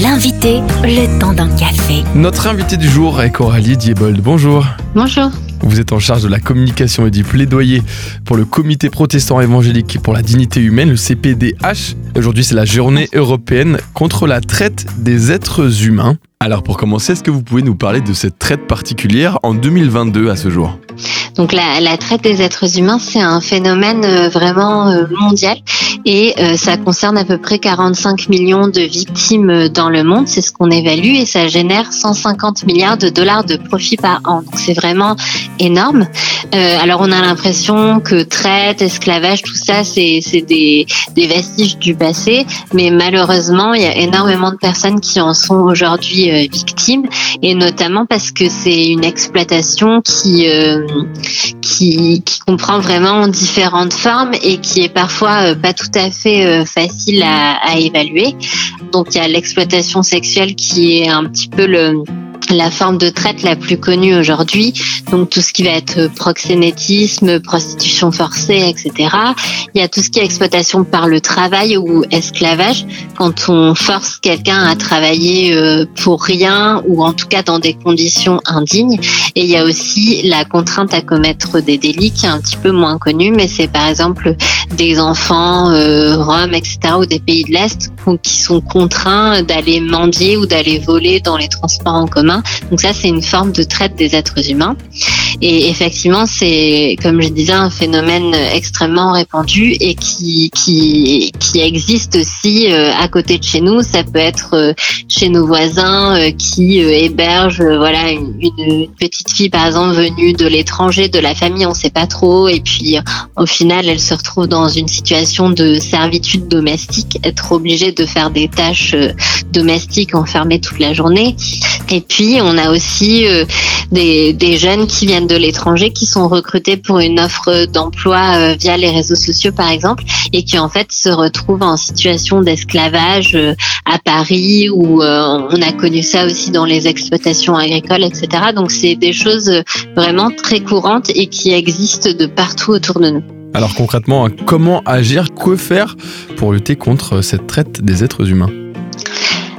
L'invité, le temps d'un café. Notre invité du jour est Coralie Diebold. Bonjour. Bonjour. Vous êtes en charge de la communication et du plaidoyer pour le Comité protestant évangélique pour la dignité humaine, le CPDH. Aujourd'hui, c'est la journée européenne contre la traite des êtres humains. Alors pour commencer, est-ce que vous pouvez nous parler de cette traite particulière en 2022 à ce jour? Donc la, la, traite des êtres humains, c'est un phénomène euh, vraiment euh, mondial et euh, ça concerne à peu près 45 millions de victimes dans le monde, c'est ce qu'on évalue et ça génère 150 milliards de dollars de profit par an. Donc c'est vraiment énorme. Euh, alors on a l'impression que traite, esclavage, tout ça, c'est des, des vestiges du passé, mais malheureusement, il y a énormément de personnes qui en sont aujourd'hui victimes et notamment parce que c'est une exploitation qui qui, comprend vraiment différentes formes et qui est parfois euh, pas tout à fait euh, facile à, à évaluer. Donc il y a l'exploitation sexuelle qui est un petit peu le la forme de traite la plus connue aujourd'hui, donc tout ce qui va être proxénétisme, prostitution forcée, etc. Il y a tout ce qui est exploitation par le travail ou esclavage, quand on force quelqu'un à travailler euh, pour rien ou en tout cas dans des conditions indignes. Et il y a aussi la contrainte à commettre des délits qui est un petit peu moins connue, mais c'est par exemple des enfants euh, roms, etc. ou des pays de l'Est qui sont contraints d'aller mendier ou d'aller voler dans les transports en commun donc ça, c'est une forme de traite des êtres humains. Et effectivement, c'est, comme je disais, un phénomène extrêmement répandu et qui, qui, qui existe aussi euh, à côté de chez nous. Ça peut être euh, chez nos voisins euh, qui hébergent voilà, une, petite fille, par exemple, venue de l'étranger, de la famille, on ne sait pas trop. Et puis, au final, elle se retrouve dans une situation de servitude domestique, être obligée de faire des tâches domestiques enfermées toute la journée. Et puis, on a aussi des, des, jeunes qui viennent de l'étranger, qui sont recrutés pour une offre d'emploi euh, via les réseaux sociaux, par exemple, et qui en fait se retrouvent en situation d'esclavage euh, à Paris, où on a connu ça aussi dans les exploitations agricoles, etc. Donc, c'est des choses vraiment très courantes et qui existent de partout autour de nous. Alors concrètement, comment agir, que faire pour lutter contre cette traite des êtres humains?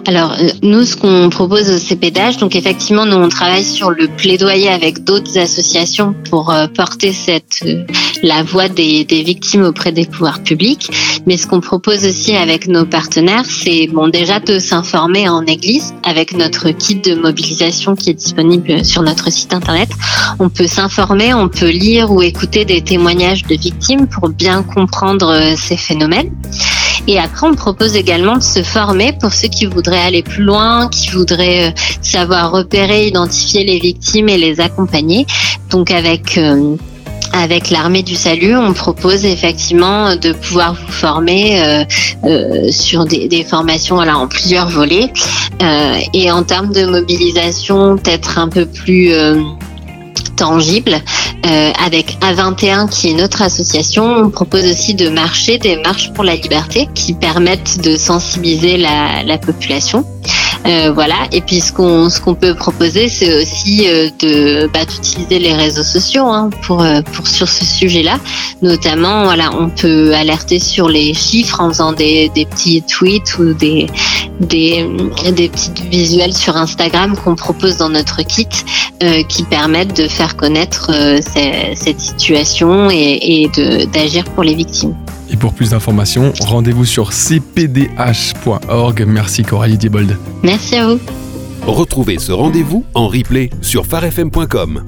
Alors euh, nous, ce qu'on propose au CPDH, donc effectivement, nous on travaille sur le plaidoyer avec d'autres associations pour euh, porter cette euh, la voix des, des, victimes auprès des pouvoirs publics. Mais ce qu'on propose aussi avec nos partenaires, c'est bon déjà de s'informer en Église avec notre kit de mobilisation qui est disponible sur notre site internet. On peut s'informer, on peut lire ou écouter des témoignages de victimes pour bien comprendre ces phénomènes. Et après, on propose également de se former pour ceux qui voudraient aller plus loin, qui voudraient euh, savoir repérer, identifier les victimes et les accompagner. Donc avec euh, avec l'armée du salut, on propose effectivement de pouvoir vous former euh, euh, sur des, des, formations voilà, en plusieurs volets. Euh, et en termes de mobilisation, peut-être un peu plus tangible. Euh, avec A21 qui est notre association, on propose aussi de marcher des marches pour la liberté qui permettent de sensibiliser la, la population. Euh, voilà. Et puis ce qu'on ce qu'on peut proposer, c'est aussi euh, de bah, d'utiliser les réseaux sociaux hein, pour euh, pour sur ce sujet-là. Notamment, voilà, on peut alerter sur les chiffres en faisant des, des petits tweets ou des des des petits visuels sur Instagram qu'on propose dans notre kit qui permettent de faire connaître cette situation et, et de d'agir pour les victimes. Et pour plus d'informations, rendez-vous sur cpdh.org. Merci Coralie Diebold. Merci à vous. Retrouvez ce rendez-vous en replay sur farfm.com.